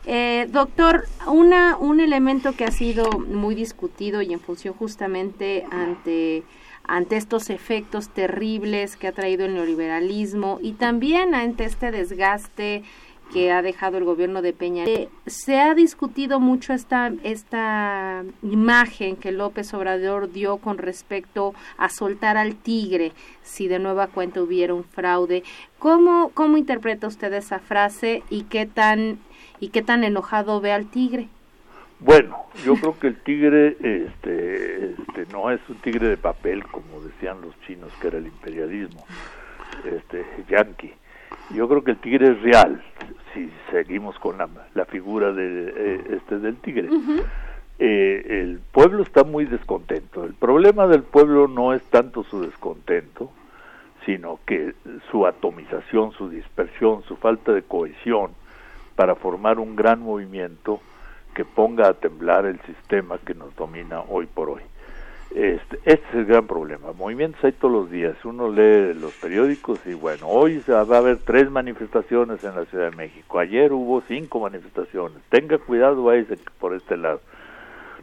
Eh, doctor, una, un elemento que ha sido muy discutido y en función justamente ante, ante estos efectos terribles que ha traído el neoliberalismo y también ante este desgaste que ha dejado el gobierno de Peña. Eh, se ha discutido mucho esta, esta imagen que López Obrador dio con respecto a soltar al tigre si de nueva cuenta hubiera un fraude. ¿Cómo, cómo interpreta usted esa frase y qué tan y qué tan enojado ve al tigre? Bueno, yo creo que el tigre este, este, no es un tigre de papel, como decían los chinos, que era el imperialismo este, yanqui. Yo creo que el tigre es real, si seguimos con la, la figura de, eh, este, del tigre. Eh, el pueblo está muy descontento. El problema del pueblo no es tanto su descontento, sino que su atomización, su dispersión, su falta de cohesión para formar un gran movimiento que ponga a temblar el sistema que nos domina hoy por hoy. Este, este es el gran problema. Movimientos hay todos los días. Uno lee los periódicos y bueno, hoy se va a haber tres manifestaciones en la Ciudad de México. Ayer hubo cinco manifestaciones. Tenga cuidado, váyase por este lado.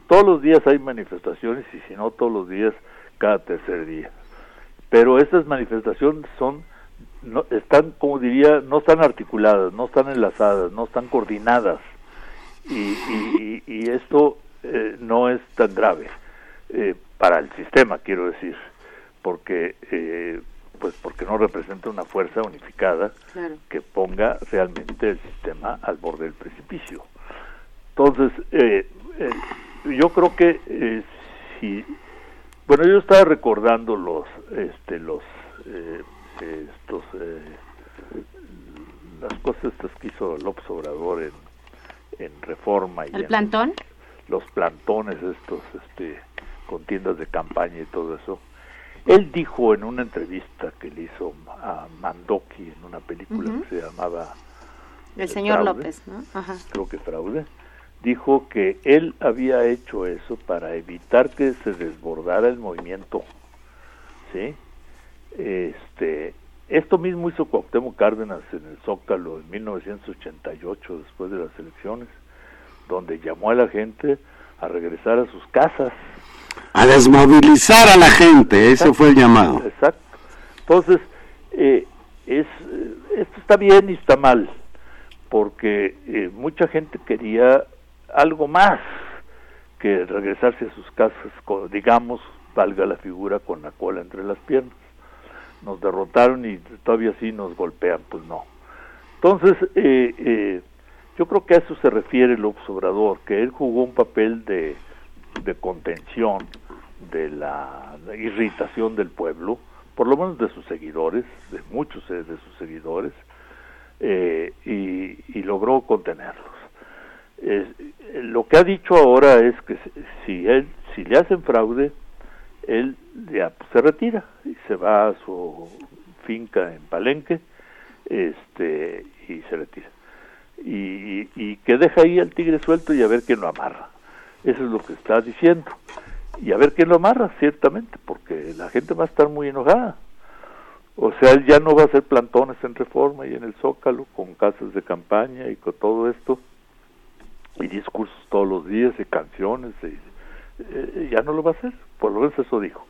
Todos los días hay manifestaciones y si no todos los días, cada tercer día. Pero estas manifestaciones son, no, están, como diría, no están articuladas, no están enlazadas, no están coordinadas. Y, y, y esto eh, no es tan grave eh, para el sistema, quiero decir, porque eh, pues porque no representa una fuerza unificada Claro. que ponga realmente el sistema al borde del precipicio. Entonces, eh, eh, yo creo que eh, si, bueno, yo estaba recordando los, este, los, eh, estos, eh, las cosas estas que hizo López Obrador en, en Reforma y ¿El en plantón? los plantones estos, este, con tiendas de campaña y todo eso. Él dijo en una entrevista que le hizo a Mandoki en una película que se llamaba El señor fraude, López, ¿no? Ajá. creo que fraude, dijo que él había hecho eso para evitar que se desbordara el movimiento, ¿sí? Este, esto mismo hizo Cuauhtémoc Cárdenas en el Zócalo en 1988, después de las elecciones, donde llamó a la gente a regresar a sus casas. A desmovilizar a la gente, ese fue el llamado. Exacto. Entonces, eh, es, eh, esto está bien y está mal, porque eh, mucha gente quería algo más que regresarse a sus casas, con, digamos, valga la figura, con la cola entre las piernas. Nos derrotaron y todavía sí nos golpean, pues no. Entonces, eh, eh, yo creo que a eso se refiere López Obrador, que él jugó un papel de, de contención de la irritación del pueblo, por lo menos de sus seguidores, de muchos eh, de sus seguidores, eh, y, logró contenerlos. Eh, lo que ha dicho ahora es que si- él, si le hacen fraude, él ya pues, se retira y se va a su finca en Palenque, este, y se retira. Y, y que deja ahí al tigre suelto y a ver quién lo amarra. Eso es lo que está diciendo. Y a ver quién lo amarra, ciertamente, porque la gente va a estar muy enojada. O sea, él ya no va a hacer plantones en Reforma y en el Zócalo, con casas de campaña y con todo esto, y discursos todos los días y canciones, y, eh, ya no lo va a hacer, por lo menos eso dijo.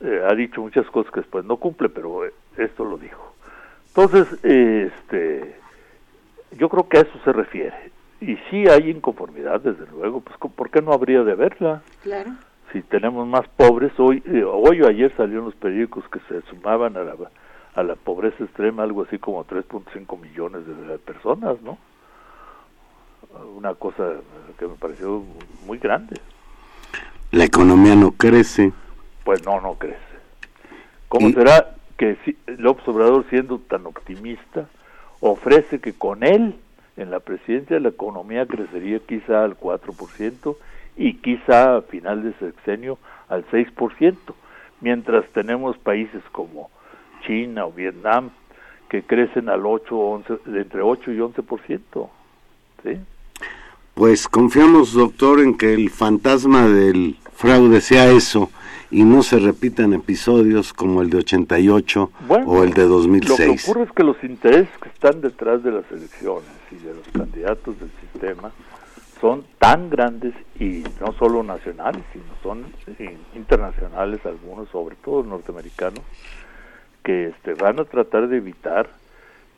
Eh, ha dicho muchas cosas que después no cumple, pero eh, esto lo dijo. Entonces, este, yo creo que a eso se refiere. Y sí hay inconformidad, desde luego, pues ¿por qué no habría de haberla? Claro. si tenemos más pobres hoy eh, hoy o ayer salieron los periódicos que se sumaban a la a la pobreza extrema algo así como 3.5 millones de, de personas no una cosa que me pareció muy grande La economía no crece. pues no no crece cómo Y- será que si, López Obrador siendo tan optimista ofrece que con él en la presidencia la economía crecería quizá al 4% y quizá a final de sexenio al 6%, mientras tenemos países como China o Vietnam, que crecen al 8 11, entre 8 y 11%. ¿sí? Pues confiamos, doctor, en que el fantasma del fraude sea eso y no se repitan episodios como el de 88 o el de 2006. Lo que ocurre es que los intereses que están detrás de las elecciones y de los candidatos del sistema son tan grandes y no solo nacionales, sino son internacionales algunos, sobre todo norteamericanos, que este, van a tratar de evitar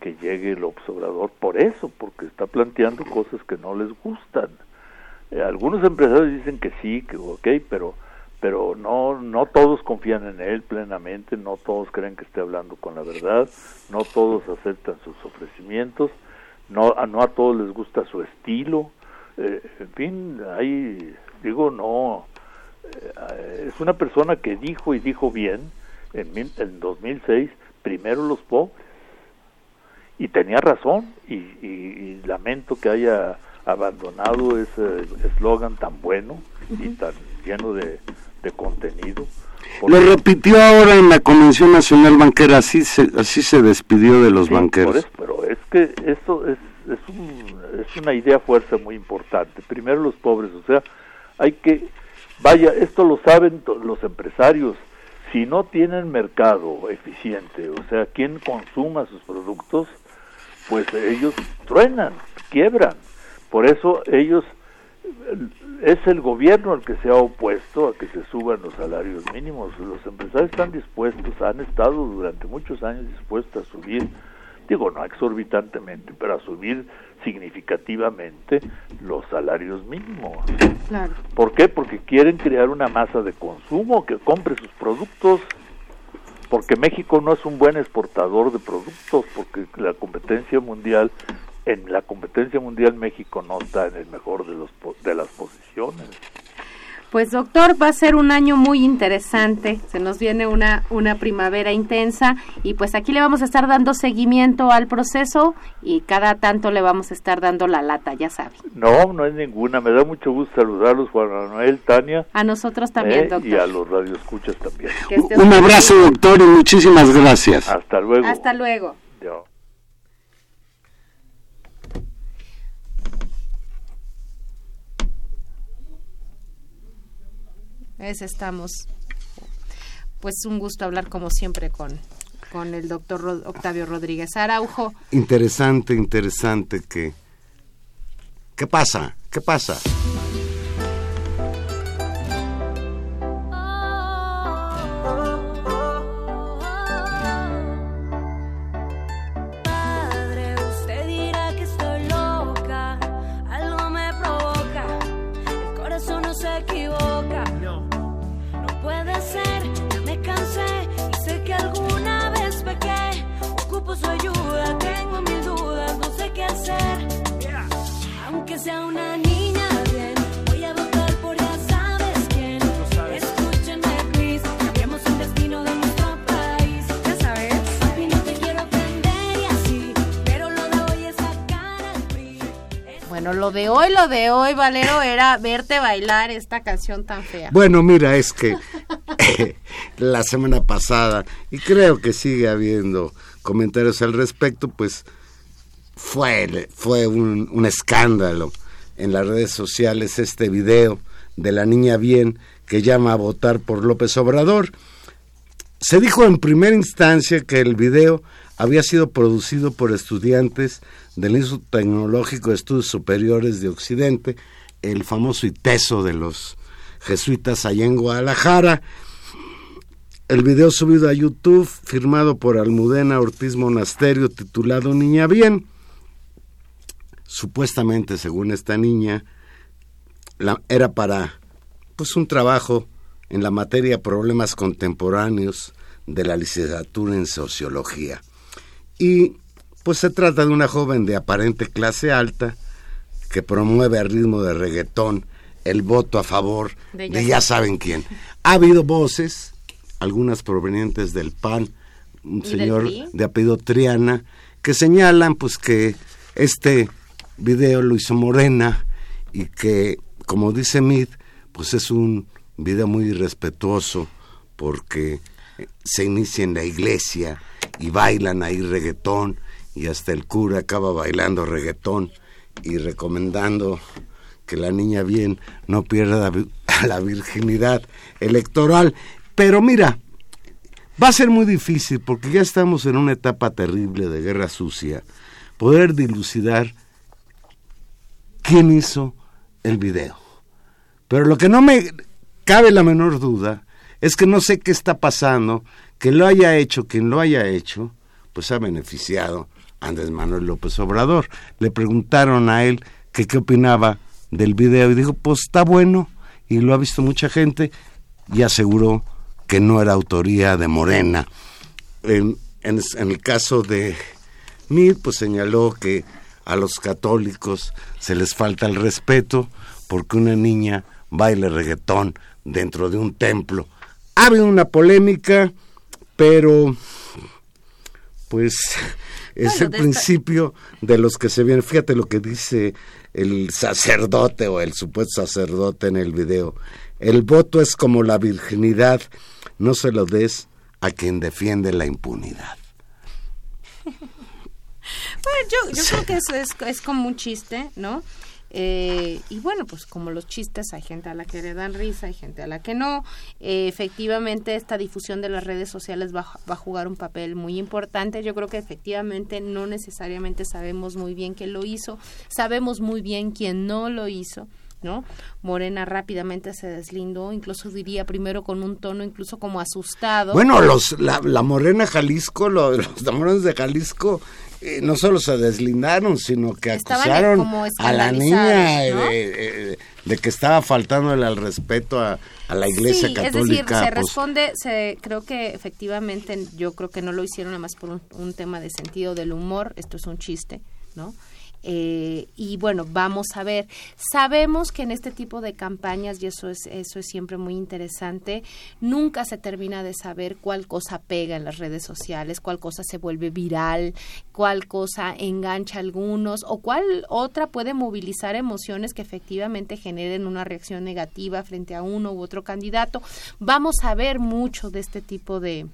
que llegue el observador por eso, porque está planteando cosas que no les gustan. Eh, algunos empresarios dicen que sí, que ok, pero pero no no todos confían en él plenamente, no todos creen que esté hablando con la verdad, no todos aceptan sus ofrecimientos, no a, no a todos les gusta su estilo, eh, en fin, ahí digo, no, eh, es una persona que dijo y dijo bien en, en 2006, primero los pobres. Y tenía razón, y, lamento que haya abandonado ese eslogan tan bueno y tan lleno de, contenido. Lo repitió ahora en la Convención Nacional Banquera, así se, así se despidió de los banqueros. pero es que esto es es, un, es una idea fuerza muy importante. Primero los pobres, o sea, hay que, vaya, esto lo saben los empresarios, si no tienen mercado eficiente, o sea, quien consuma sus productos, pues ellos truenan, quiebran. Por eso ellos, es el gobierno el que se ha opuesto a que se suban los salarios mínimos. Los empresarios están dispuestos, han estado durante muchos años dispuestos a subir digo, no exorbitantemente, pero a subir significativamente los salarios mínimos. Claro. ¿Por qué? Porque quieren crear una masa de consumo que compre sus productos, porque México no es un buen exportador de productos, porque la competencia mundial, en la competencia mundial México no está en el mejor de, los, de las posiciones. Pues doctor, va a ser un año muy interesante, se nos viene una, una primavera intensa y pues aquí le vamos a estar dando seguimiento al proceso y cada tanto le vamos a estar dando la lata, ya sabe. No, no es ninguna, me da mucho gusto saludarlos Juan Manuel, Tania. A nosotros también, eh, doctor. Y a los radioescuchas también. Un abrazo doctor y muchísimas gracias. Hasta luego. Hasta luego. Es, estamos. Pues un gusto hablar como siempre con, con el doctor Octavio Rodríguez Araujo. Interesante, interesante que... ¿Qué pasa? ¿Qué pasa? Lo de hoy, lo de hoy, Valero, era verte bailar esta canción tan fea. Bueno, mira, es que la semana pasada, y creo que sigue habiendo comentarios al respecto, pues fue, fue un, un, escándalo en las redes sociales este video de la niña bien que llama a votar por López Obrador. Se dijo en primera instancia que el video había sido producido por estudiantes del Instituto Tecnológico de Estudios Superiores de Occidente, el famoso ITESO de los jesuitas allá en Guadalajara. El video subido a YouTube, firmado por Almudena Ortiz Monasterio, titulado Niña Bien supuestamente, según esta niña, era para pues un trabajo en la materia problemas contemporáneos de la licenciatura en sociología. Y pues se trata de una joven de aparente clase alta que promueve al ritmo de reggaetón el voto a favor de, ya saben quién. Ha habido voces, algunas provenientes del PAN, un señor de apellido Triana, que señalan pues que este video lo hizo Morena y que, como dice Mid, pues es un video muy irrespetuoso porque se inicia en la iglesia y bailan ahí reggaetón y hasta el cura acaba bailando reggaetón y recomendando que la niña bien no pierda la vi- la virginidad electoral. Pero mira, va a ser muy difícil porque ya estamos en una etapa terrible de guerra sucia, poder dilucidar quién hizo el video. Pero lo que no me cabe la menor duda es que no sé qué está pasando, que lo haya hecho quien lo haya hecho, pues ha beneficiado Andrés Manuel López Obrador. Le preguntaron a él que qué opinaba del video y dijo, pues está bueno y lo ha visto mucha gente y aseguró que no era autoría de Morena. En, en- el caso de Mid, pues señaló que a los católicos se les falta el respeto porque una niña baile reggaetón dentro de un templo. Ha habido una polémica, pero pues es Bueno, el principio de los que se vienen. Fíjate lo que dice el sacerdote o el supuesto sacerdote en el video. El voto es como la virginidad, no se lo des a quien defiende la impunidad. Bueno, yo, yo creo que eso es, es como un chiste, ¿no? Eh, y bueno, pues como los chistes, hay gente a la que le dan risa, hay gente a la que no. Eh, efectivamente, esta difusión de las redes sociales va, va a jugar un papel muy importante. Yo creo que efectivamente no necesariamente sabemos muy bien quién lo hizo, sabemos muy bien quién no lo hizo. ¿No? Morena rápidamente se deslindó, incluso diría primero con un tono incluso como asustado. Bueno, los, la, la Morena Jalisco, lo- los morenos de Jalisco, eh, no solo se deslindaron, sino que Estaban, acusaron a la niña eh, eh, de que estaba faltándole al respeto a, a la iglesia sí, católica. es decir, se pues, responde, se, creo que efectivamente, yo creo que no lo hicieron nada más por un, un tema de sentido del humor, esto es un chiste, ¿no? Eh, y bueno, vamos a ver. Sabemos que en este tipo de campañas, y eso es, eso es siempre muy interesante, nunca se termina de saber cuál cosa pega en las redes sociales, cuál cosa se vuelve viral, cuál cosa engancha a algunos o cuál otra puede movilizar emociones que efectivamente generen una reacción negativa frente a uno u otro candidato. Vamos a ver mucho de este tipo de,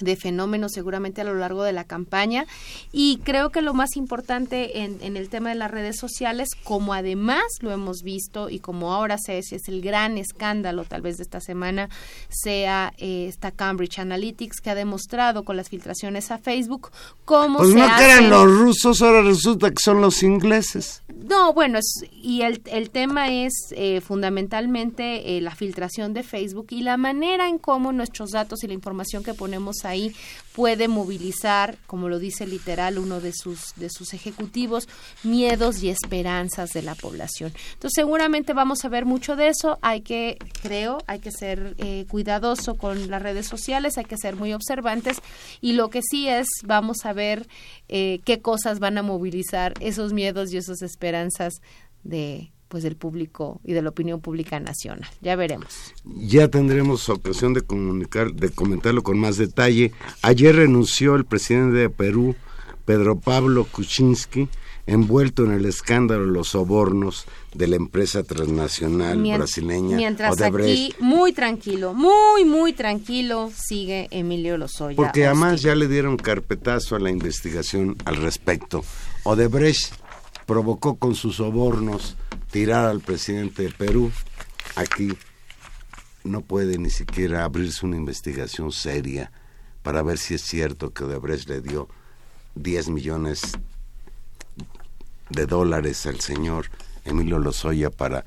de fenómenos seguramente a lo largo de la campaña y creo que lo más importante en, en el tema de las redes sociales como además lo hemos visto y como ahora se es, es el gran escándalo tal vez de esta semana sea eh, esta Cambridge Analytics que ha demostrado con las filtraciones a Facebook cómo pues se no eran los rusos, ahora resulta que son los ingleses. no, bueno, es- y el, el tema es eh, fundamentalmente eh, la filtración de Facebook y la manera en cómo nuestros datos y la información que ponemos ahí puede movilizar, como lo dice literal uno de sus, de sus ejecutivos, miedos y esperanzas de la población. Entonces seguramente vamos a ver mucho de eso, hay que, creo, hay que ser eh, cuidadoso con las redes sociales, hay que ser muy observantes y lo que sí es, vamos a ver eh, qué cosas van a movilizar esos miedos y esas esperanzas de pues del público y de la opinión pública nacional. Ya veremos. Ya tendremos ocasión de comunicar, de comentarlo con más detalle. Ayer renunció el presidente de Perú, Pedro Pablo Kuczynski, envuelto en el escándalo de los sobornos de la empresa transnacional Mien- brasileña Mientras Odebrecht. aquí, muy tranquilo, muy, muy tranquilo, sigue Emilio Lozoya. Porque además ya le dieron carpetazo a la investigación al respecto. Odebrecht provocó con sus sobornos tirar al presidente de Perú. Aquí no puede ni siquiera abrirse una investigación seria para ver si es cierto que Odebrecht le dio 10 millones de dólares al señor Emilio Lozoya para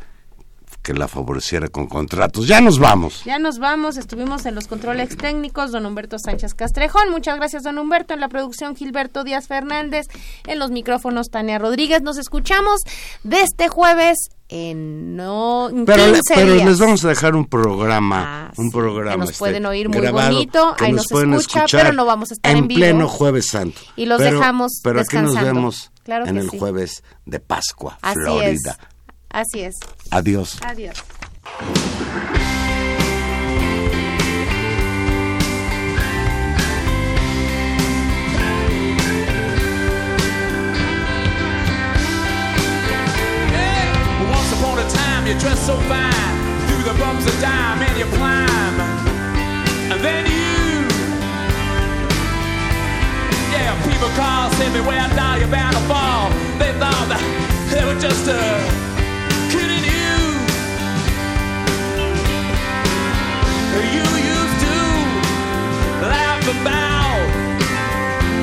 que la favoreciera con contratos. Ya nos vamos. Ya nos vamos, estuvimos en los controles técnicos, don Humberto Sánchez Castrejón, muchas gracias don Humberto, en la producción Gilberto Díaz Fernández, en los micrófonos Tania Rodríguez, nos escuchamos de este jueves en no en Pero, le- 15 pero días. les vamos a dejar un programa, Ah, un sí, programa que nos este, pueden oír muy grabado, bonito, ahí nos pueden escucha, escuchar pero no vamos a estar en en vivo. pleno Jueves Santo. Y los Pero- dejamos Pero aquí nos vemos Claro en el sí. jueves de Pascua, Así Florida. es. Así es. Adiós. Adiós. Well, once upon a time, you dressed so fine, through the bumps of dime and you climb, and then you everywhere I die, you're bound to fall. They thought that they were just a you used to laugh about.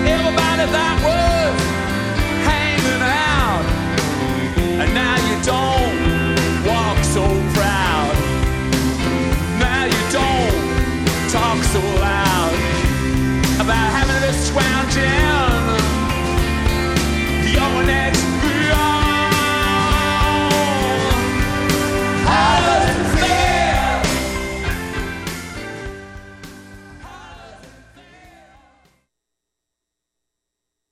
Everybody that was hanging out, and now you don't walk so proud. Now you don't talk so loud about having this round jam.